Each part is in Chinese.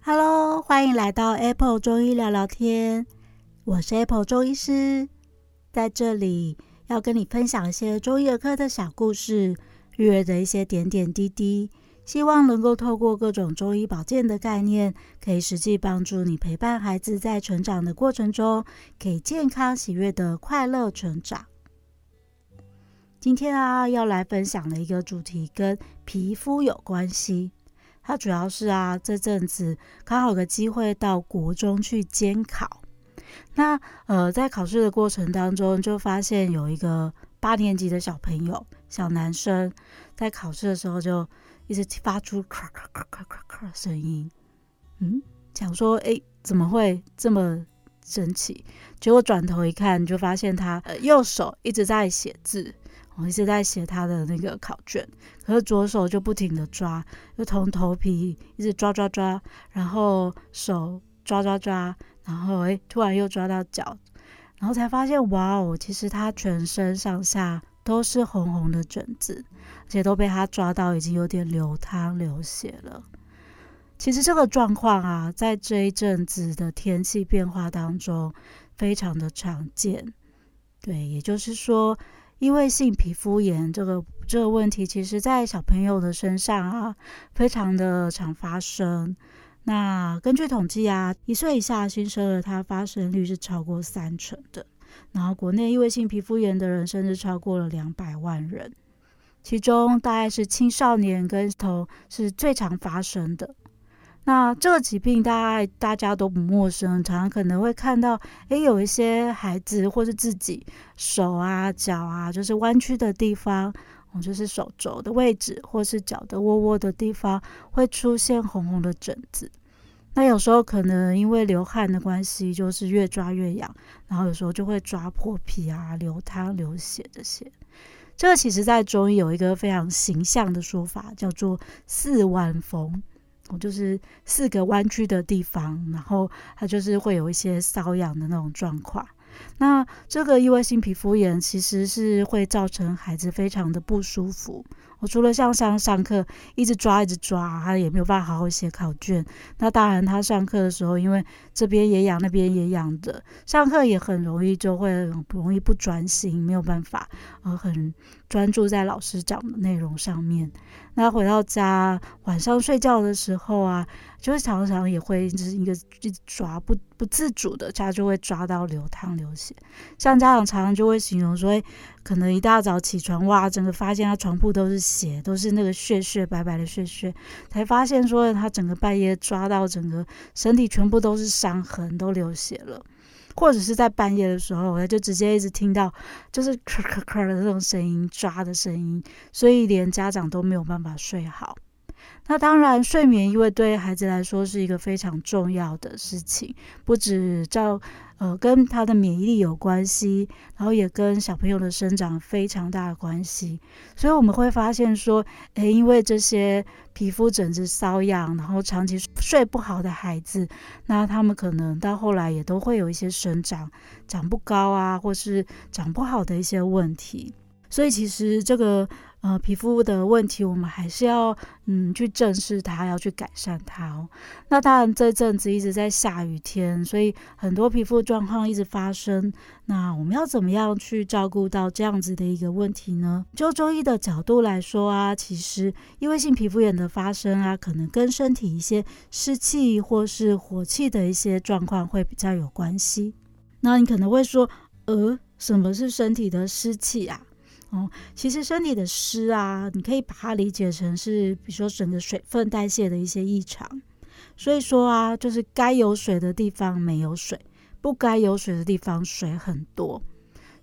Hello，欢迎来到 Apple 中医聊聊天，我是 Apple 中医师，在这里要跟你分享一些中医儿科的小故事，育儿的一些点点滴滴，希望能够透过各种中医保健的概念，可以实际帮助你陪伴孩子在成长的过程中，可以健康喜悦的快乐成长。今天啊，要来分享的一个主题跟皮肤有关系。它主要是啊，这阵子刚好有个机会到国中去监考。那呃，在考试的过程当中，就发现有一个八年级的小朋友，小男生，在考试的时候就一直发出咔咔咔咔咔咔的声音。嗯，想说，哎，怎么会这么神奇？结果转头一看，就发现他呃右手一直在写字。我一直在写他的那个考卷，可是左手就不停的抓，就从头皮一直抓抓抓，然后手抓抓抓，然后诶，突然又抓到脚，然后才发现哇哦，其实他全身上下都是红红的疹子，而且都被他抓到已经有点流汤流血了。其实这个状况啊，在这一阵子的天气变化当中非常的常见，对，也就是说。异位性皮肤炎这个这个问题，其实在小朋友的身上啊，非常的常发生。那根据统计啊，一岁以下新生儿，它发生率是超过三成的。然后国内异位性皮肤炎的人甚至超过了两百万人，其中大概是青少年跟头是最常发生的。那这个疾病大概大家都不陌生，常常可能会看到，诶，有一些孩子或是自己手啊、脚啊，就是弯曲的地方，哦，就是手肘的位置，或是脚的窝窝的地方，会出现红红的疹子。那有时候可能因为流汗的关系，就是越抓越痒，然后有时候就会抓破皮啊、流汤流血这些。这个其实在中医有一个非常形象的说法，叫做四弯风。就是四个弯曲的地方，然后它就是会有一些瘙痒的那种状况。那这个异位性皮肤炎其实是会造成孩子非常的不舒服。我除了像上上课一直抓一直抓，他也没有办法好好写考卷。那当然，他上课的时候，因为这边也痒，那边也痒的，上课也很容易就会容易不专心，没有办法呃很专注在老师讲的内容上面。那回到家晚上睡觉的时候啊，就是常常也会就是一个一直抓不不自主的，他就会抓到流汤流流血。像家长常常就会形容说，可能一大早起床，哇，整个发现他床铺都是血，都是那个血血白白的血血，才发现说他整个半夜抓到整个身体全部都是伤痕，都流血了。或者是在半夜的时候，我就直接一直听到就是咔咔咔的这种声音，抓的声音，所以连家长都没有办法睡好。那当然，睡眠因为对孩子来说是一个非常重要的事情，不止照呃跟他的免疫力有关系，然后也跟小朋友的生长非常大的关系。所以我们会发现说，诶，因为这些皮肤疹子瘙痒，然后长期睡不好的孩子，那他们可能到后来也都会有一些生长长不高啊，或是长不好的一些问题。所以其实这个。呃，皮肤的问题，我们还是要嗯去正视它，要去改善它哦。那当然，这阵子一直在下雨天，所以很多皮肤状况一直发生。那我们要怎么样去照顾到这样子的一个问题呢？就中医的角度来说啊，其实异位性皮肤炎的发生啊，可能跟身体一些湿气或是火气的一些状况会比较有关系。那你可能会说，呃，什么是身体的湿气啊？其实身体的湿啊，你可以把它理解成是，比如说整个水分代谢的一些异常。所以说啊，就是该有水的地方没有水，不该有水的地方水很多。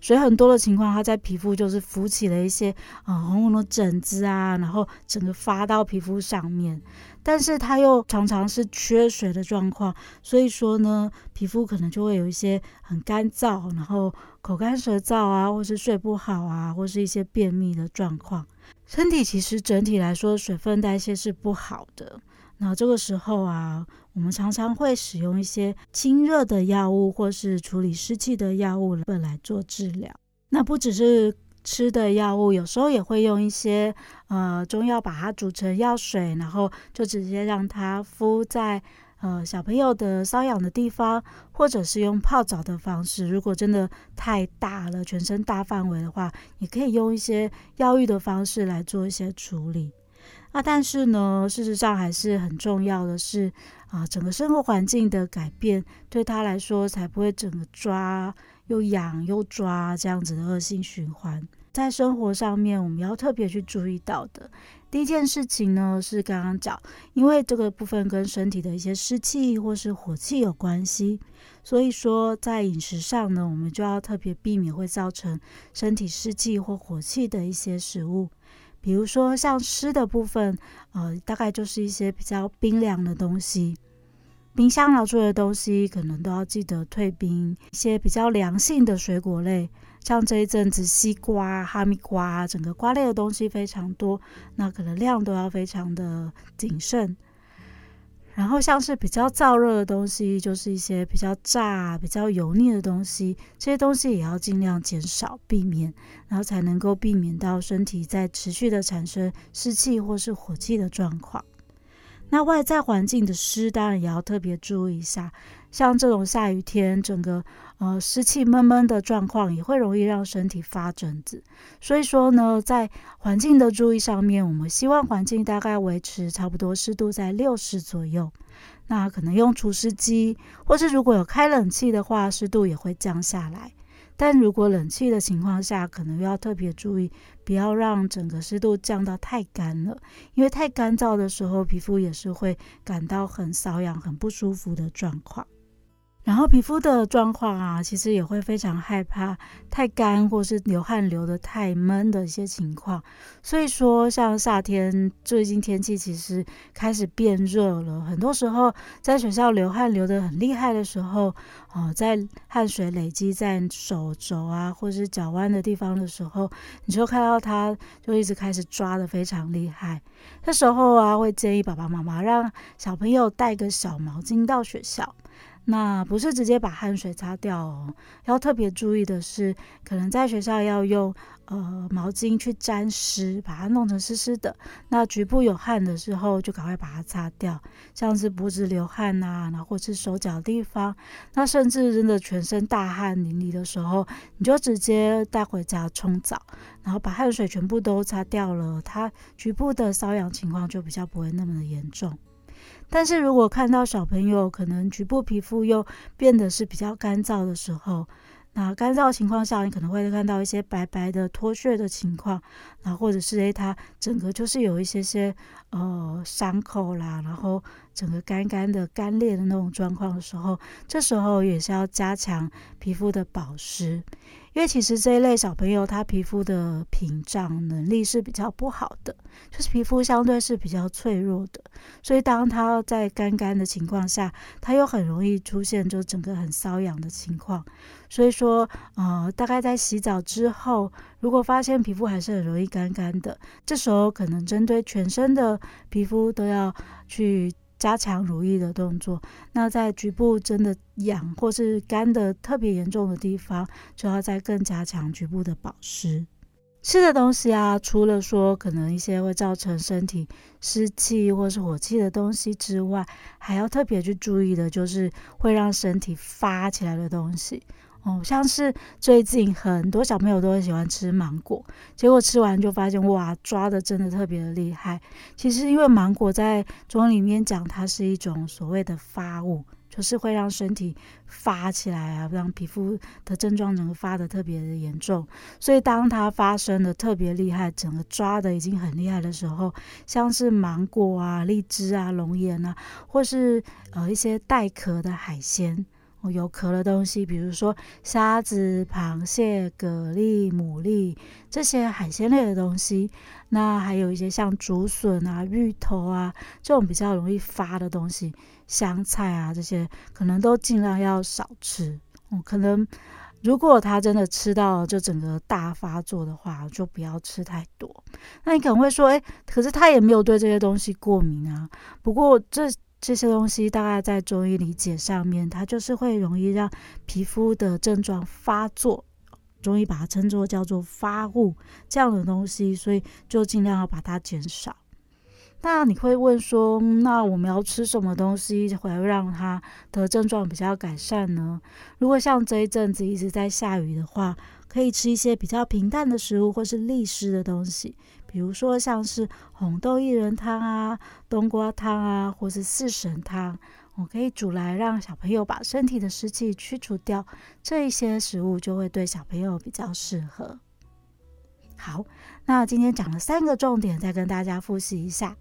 水很多的情况，它在皮肤就是浮起了一些啊、红红的疹子啊，然后整个发到皮肤上面。但是它又常常是缺水的状况，所以说呢，皮肤可能就会有一些很干燥，然后口干舌燥啊，或是睡不好啊，或是一些便秘的状况。身体其实整体来说水分代谢是不好的。那这个时候啊，我们常常会使用一些清热的药物，或是处理湿气的药物来做治疗。那不只是吃的药物，有时候也会用一些呃中药把它煮成药水，然后就直接让它敷在呃小朋友的瘙痒的地方，或者是用泡澡的方式。如果真的太大了，全身大范围的话，也可以用一些药浴的方式来做一些处理。那但是呢，事实上还是很重要的是啊、整个生活环境的改变对他来说才不会整个抓又痒又抓这样子的恶性循环。在生活上面，我们要特别去注意到的第一件事情呢，是刚刚讲，因为这个部分跟身体的一些湿气或是火气有关系，所以说在饮食上呢，我们就要特别避免会造成身体湿气或火气的一些食物。比如说像吃的部分，呃，大概就是一些比较冰凉的东西，冰箱拿出来的东西可能都要记得退冰。一些比较凉性的水果类，像这一阵子西瓜、哈密瓜，整个瓜类的东西非常多，那可能量都要非常的谨慎。然后像是比较燥热的东西，就是一些比较炸、比较油腻的东西，这些东西也要尽量减少避免，然后才能够避免到身体在持续的产生湿气或是火气的状况。那外在环境的湿，当然也要特别注意一下。像这种下雨天，整个呃湿气闷闷的状况，也会容易让身体发疹子。所以说呢，在环境的注意上面，我们希望环境大概维持差不多湿度在六十左右。那可能用除湿机，或是如果有开冷气的话，湿度也会降下来。但如果冷气的情况下，可能要特别注意，不要让整个湿度降到太干了，因为太干燥的时候，皮肤也是会感到很瘙痒、很不舒服的状况。然后皮肤的状况啊，其实也会非常害怕太干或是流汗流得太闷的一些情况。所以说，像夏天最近天气其实开始变热了，很多时候在学校流汗流得很厉害的时候，哦、在汗水累积在手肘啊或是脚腕的地方的时候，你就看到它就一直开始抓得非常厉害。这时候啊，会建议爸爸妈妈让小朋友带个小毛巾到学校。那不是直接把汗水擦掉哦，要特别注意的是，可能在学校要用呃毛巾去沾湿，把它弄成湿湿的。那局部有汗的时候，就赶快把它擦掉，像是脖子流汗呐、啊，然后或是手脚地方，那甚至真的全身大汗淋漓的时候，你就直接带回家冲澡，然后把汗水全部都擦掉了，它局部的瘙痒情况就比较不会那么的严重。但是如果看到小朋友可能局部皮肤又变得是比较干燥的时候，那干燥情况下，你可能会看到一些白白的脱屑的情况，然后或者是诶，它整个就是有一些些呃伤口啦，然后整个干干的干裂的那种状况的时候，这时候也是要加强皮肤的保湿。因为其实这一类小朋友，他皮肤的屏障能力是比较不好的，就是皮肤相对是比较脆弱的，所以当他在干干的情况下，他又很容易出现就整个很瘙痒的情况。所以说，呃，大概在洗澡之后，如果发现皮肤还是很容易干干的，这时候可能针对全身的皮肤都要去。加强乳液的动作，那在局部真的痒或是干的特别严重的地方，就要再更加强局部的保湿。吃的东西啊，除了说可能一些会造成身体湿气或是火气的东西之外，还要特别去注意的就是会让身体发起来的东西。哦，像是最近很多小朋友都很喜欢吃芒果，结果吃完就发现哇，抓的真的特别的厉害。其实因为芒果在中医里面讲，它是一种所谓的发物，就是会让身体发起来啊，让皮肤的症状整个发的特别的严重。所以当它发生的特别厉害，整个抓的已经很厉害的时候，像是芒果啊、荔枝啊、龙眼啊，或是呃一些带壳的海鲜。有壳的东西，比如说虾子、螃蟹、蛤蜊、牡蛎这些海鲜类的东西，那还有一些像竹笋啊、芋头啊这种比较容易发的东西，香菜啊这些，可能都尽量要少吃。嗯，可能如果他真的吃到就整个大发作的话，就不要吃太多。那你可能会说，诶，可是他也没有对这些东西过敏啊。不过这。这些东西大概在中医理解上面，它就是会容易让皮肤的症状发作，中医把它称作叫做发物这样的东西，所以就尽量要把它减少。那你会问说，那我们要吃什么东西会让它的症状比较改善呢？如果像这一阵子一直在下雨的话，可以吃一些比较平淡的食物，或是利湿的东西，比如说像是红豆薏仁汤啊、冬瓜汤啊，或是四神汤，我可以煮来让小朋友把身体的湿气驱除掉，这一些食物就会对小朋友比较适合。好，那今天讲了三个重点，再跟大家复习一下。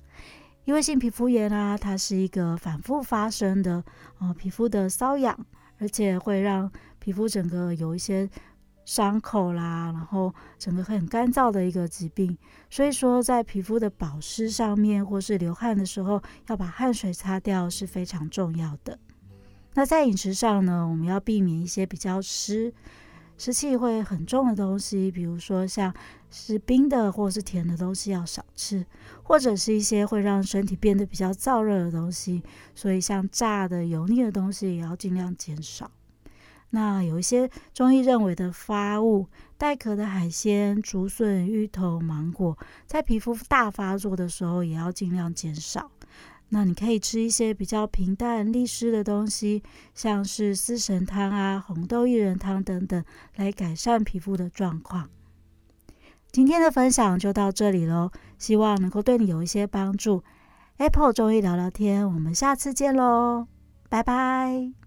异位性皮肤炎啊，它是一个反复发生的，呃，皮肤的瘙痒，而且会让皮肤整个有一些伤口啦，然后整个很干燥的一个疾病。所以说，在皮肤的保湿上面，或是流汗的时候，要把汗水擦掉是非常重要的。那在饮食上呢，我们要避免一些比较湿。湿气会很重的东西，比如说像是冰的或是甜的东西要少吃，或者是一些会让身体变得比较燥热的东西，所以像炸的、油腻的东西也要尽量减少。那有一些中医认为的发物，带壳的海鲜、竹笋、芋头、芒果，在皮肤大发作的时候也要尽量减少。那你可以吃一些比较平淡利湿的东西，像是四神汤啊、红豆薏仁汤等等，来改善皮肤的状况。今天的分享就到这里喽，希望能够对你有一些帮助。Apple 中医聊聊天，我们下次见喽，拜拜。